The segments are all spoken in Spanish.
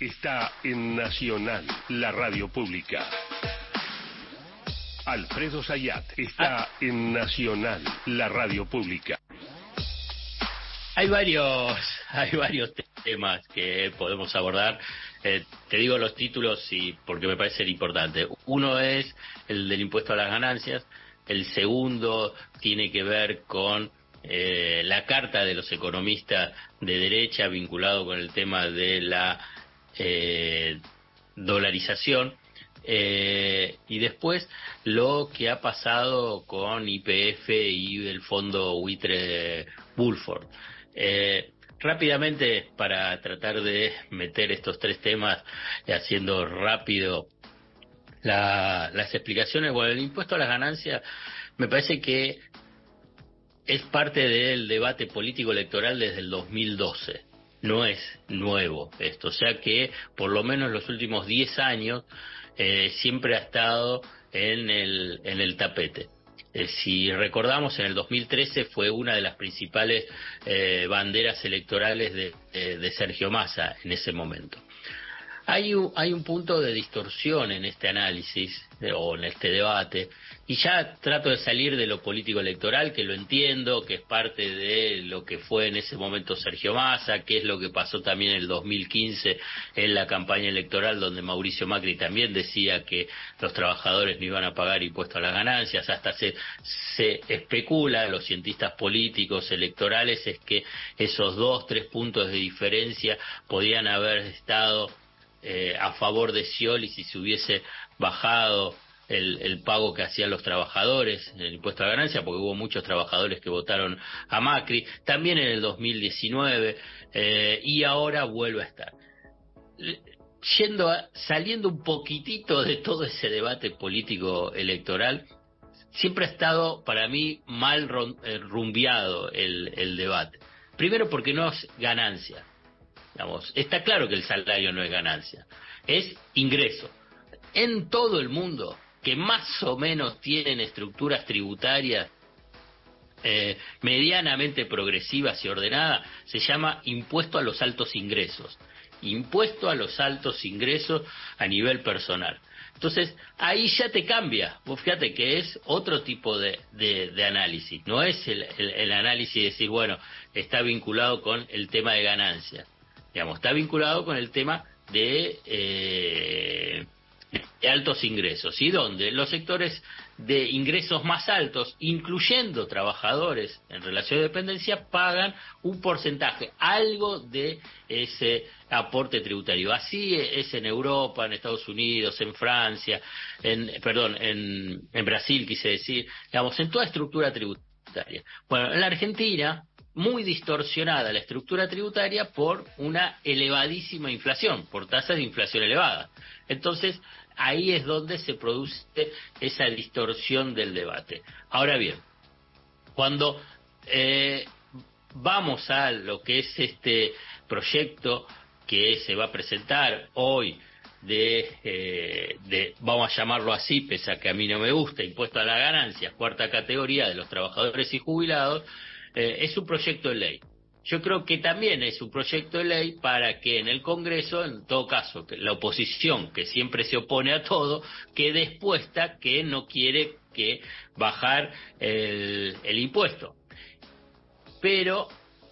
está en Nacional, la radio pública. Alfredo Sayat está Ah. en Nacional, la radio pública. Hay varios, hay varios temas que podemos abordar. Eh, te digo los títulos y porque me parecen importantes. Uno es el del impuesto a las ganancias. El segundo tiene que ver con eh, la carta de los economistas de derecha vinculado con el tema de la eh, dolarización. Eh, y después lo que ha pasado con IPF y el fondo buitre Bulford. Eh, rápidamente, para tratar de meter estos tres temas, eh, haciendo rápido la- las explicaciones, bueno, el impuesto a las ganancias me parece que es parte del debate político electoral desde el 2012. No es nuevo esto, sea que por lo menos los últimos 10 años eh, siempre ha estado en el, en el tapete. Eh, si recordamos, en el 2013 fue una de las principales eh, banderas electorales de, de- de Sergio Massa en ese momento. Hay un, hay un punto de distorsión en este análisis o en este debate y ya trato de salir de lo político electoral, que lo entiendo, que es parte de lo que fue en ese momento Sergio Massa, que es lo que pasó también en el 2015 en la campaña electoral donde Mauricio Macri también decía que los trabajadores no iban a pagar impuestos a las ganancias, hasta se, se especula, los cientistas políticos electorales, es que esos dos, tres puntos de diferencia podían haber estado eh, a favor de Scioli si se hubiese bajado el, el pago que hacían los trabajadores, el impuesto a la ganancia, porque hubo muchos trabajadores que votaron a Macri, también en el 2019, eh, y ahora vuelve a estar. Yendo a- saliendo un poquitito de todo ese debate político electoral, siempre ha estado para mí mal eh, rumbeado el, el debate. Primero porque no es ganancia. Está claro que el salario no es ganancia, es ingreso. En todo el mundo, que más o menos tienen estructuras tributarias eh, medianamente progresivas y ordenadas, se llama impuesto a los altos ingresos. Impuesto a los altos ingresos a nivel personal. Entonces, ahí ya te cambia. Vos fíjate que es otro tipo de, análisis. No es el, el- el análisis de decir, bueno, está vinculado con el tema de ganancias. Digamos, está vinculado con el tema de, eh, altos ingresos. ¿Y dónde? Los sectores de ingresos más altos, incluyendo trabajadores en relación de dependencia, pagan un porcentaje, algo de ese aporte tributario. Así es en Europa, en Estados Unidos, en Francia, en, perdón, en, en Brasil, quise decir, digamos, en toda estructura tributaria. Bueno, en la Argentina, muy distorsionada la estructura tributaria por una elevadísima inflación, por tasas de inflación elevadas. Entonces, ahí es donde se produce esa distorsión del debate. Ahora bien, cuando eh, vamos a lo que es este proyecto que se va a presentar hoy de, eh, de, vamos a llamarlo así, pese a que a mí no me gusta, impuesto a las ganancias, cuarta categoría de los trabajadores y jubilados, eh, es un proyecto de ley. Yo creo que también es un proyecto de ley para que en el Congreso, en todo caso, que la oposición, que siempre se opone a todo, quede expuesta que no quiere que bajar el, el impuesto. Pero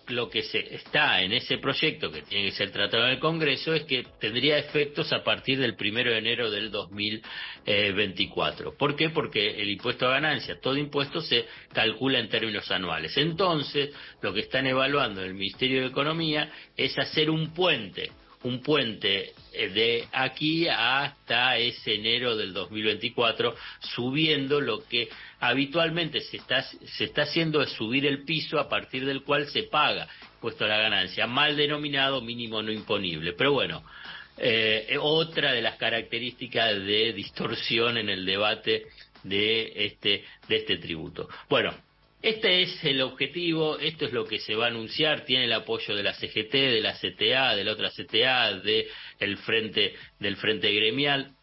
lo que se está en ese proyecto que tiene que ser tratado en el Congreso es que tendría efectos a partir del primero de enero del 2024. ¿Por qué? Porque el impuesto a ganancias, todo impuesto se calcula en términos anuales. Entonces, lo que están evaluando el Ministerio de Economía es hacer un puente un puente eh, de aquí hasta ese enero del 2024, subiendo lo que habitualmente se está, se está haciendo es subir el piso a partir del cual se paga puesto a la ganancia, mal denominado mínimo no imponible. Pero bueno, eh, otra de las características de distorsión en el debate de este, de este tributo. Bueno, este es el objetivo, esto es lo que se va a anunciar, tiene el apoyo de la CGT, de la CTA, de la otra CTA, de el frente, del Frente Gremial,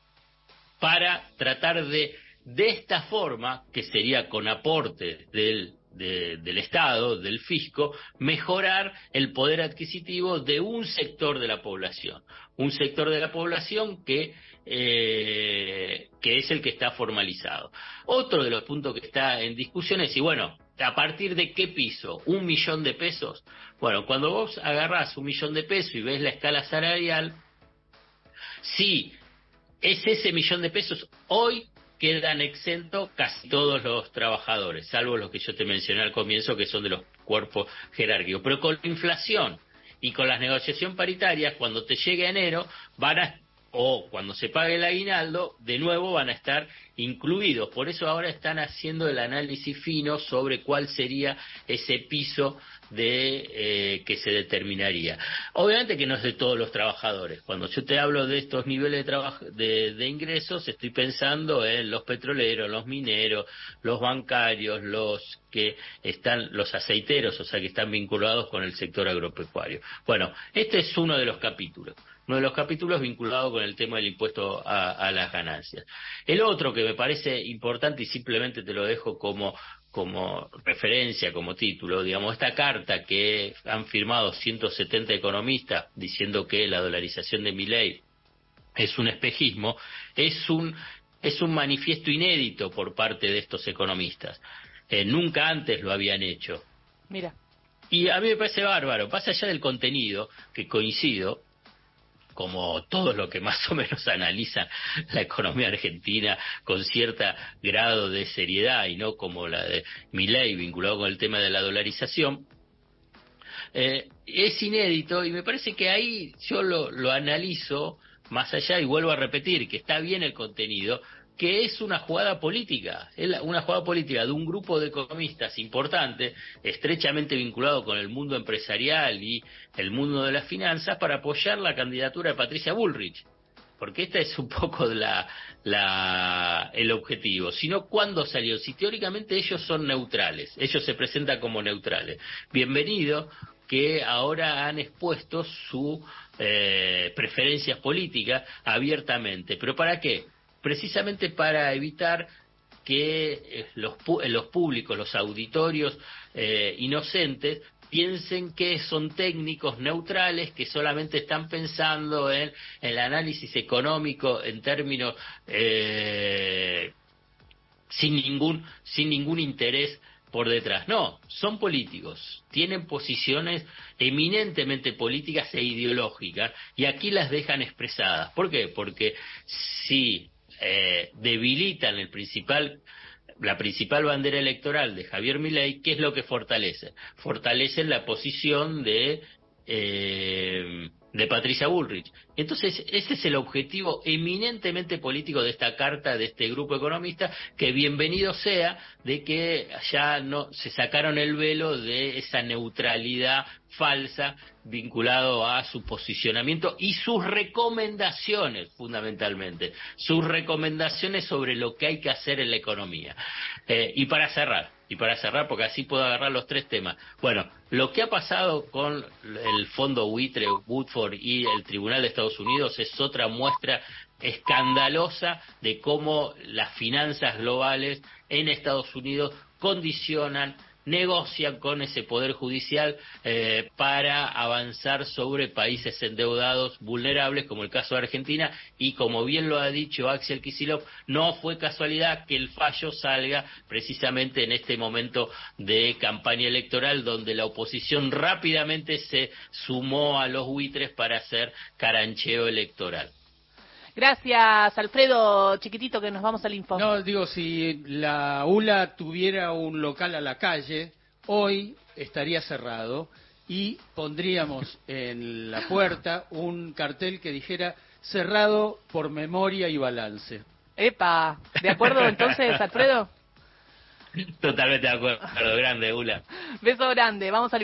para tratar de, de esta forma, que sería con aporte del del Estado, del fisco, mejorar el poder adquisitivo de un sector de la población. Un sector de la población que, eh, que es el que está formalizado. Otro de los puntos que está en discusión es, y bueno, ¿a partir de qué piso? ¿Un millón de pesos? Bueno, cuando vos agarrás un millón de pesos y ves la escala salarial, si es ese millón de pesos, hoy quedan exentos casi todos los trabajadores, salvo los que yo te mencioné al comienzo, que son de los cuerpos jerárquicos. Pero con la inflación y con las negociaciones paritarias, cuando te llegue enero, van a o cuando se pague el aguinaldo, de nuevo van a estar incluidos. Por eso ahora están haciendo el análisis fino sobre cuál sería ese piso de eh, que se determinaría. Obviamente que no es de todos los trabajadores. Cuando yo te hablo de estos niveles de, de, ingresos, estoy pensando en los petroleros, los mineros, los bancarios, los que están, los aceiteros, o sea, que están vinculados con el sector agropecuario. Bueno, este es uno de los capítulos uno de los capítulos vinculado con el tema del impuesto a, las ganancias. El otro que me parece importante y simplemente te lo dejo como, como referencia, como título, digamos, esta carta que han firmado 170 economistas diciendo que la dolarización de mi ley es un espejismo, es un, es un manifiesto inédito por parte de estos economistas. Eh, nunca antes lo habían hecho. Mira. Y a mí me parece bárbaro, pasa allá del contenido, que coincido, como todo lo que más o menos analiza la economía argentina con cierto grado de seriedad y no como la de Milei vinculado con el tema de la dolarización, eh, es inédito y me parece que ahí yo lo, lo analizo más allá y vuelvo a repetir que está bien el contenido, que es una jugada política, es una jugada política de un grupo de economistas importante, estrechamente vinculado con el mundo empresarial y el mundo de las finanzas, para apoyar la candidatura de Patricia Bullrich. Porque este es un poco la, la, el objetivo. Sino, ¿cuándo salió? Si teóricamente ellos son neutrales, ellos se presentan como neutrales. Bienvenido que ahora han expuesto su eh, preferencias políticas abiertamente. ¿Pero para qué? Precisamente para evitar que eh, los, eh, los públicos, los auditorios eh, inocentes, piensen que son técnicos neutrales que solamente están pensando en, el análisis económico en términos sin ningún sin ningún interés por detrás. No, son políticos, tienen posiciones eminentemente políticas e ideológicas y aquí las dejan expresadas. ¿Por qué? Porque si eh, debilitan el principal la principal bandera electoral de Javier Milei, ¿qué es lo que fortalece? Fortalece la posición de eh, de Patricia Bullrich. Entonces, ese es el objetivo eminentemente político de esta carta de este grupo economista, que bienvenido sea de que ya no se sacaron el velo de esa neutralidad falsa vinculado a su posicionamiento y sus recomendaciones, fundamentalmente, sus recomendaciones sobre lo que hay que hacer en la economía. Eh, y para cerrar, y para cerrar, porque así puedo agarrar los tres temas. Bueno, lo que ha pasado con el fondo buitre, Woodford y el Tribunal de Estados Unidos es otra muestra escandalosa de cómo las finanzas globales en Estados Unidos condicionan negocian con ese poder judicial eh, para avanzar sobre países endeudados vulnerables como el caso de Argentina y como bien lo ha dicho Axel Kisilov no fue casualidad que el fallo salga precisamente en este momento de campaña electoral donde la oposición rápidamente se sumó a los buitres para hacer carancheo electoral. Gracias, Alfredo Chiquitito, que nos vamos al info. No, digo, si la ULA tuviera un local a la calle, hoy estaría cerrado y pondríamos en la puerta un cartel que dijera cerrado por memoria y balance. Epa, ¿de acuerdo entonces, Alfredo? Totalmente de acuerdo, grande, ULA. Beso grande, vamos al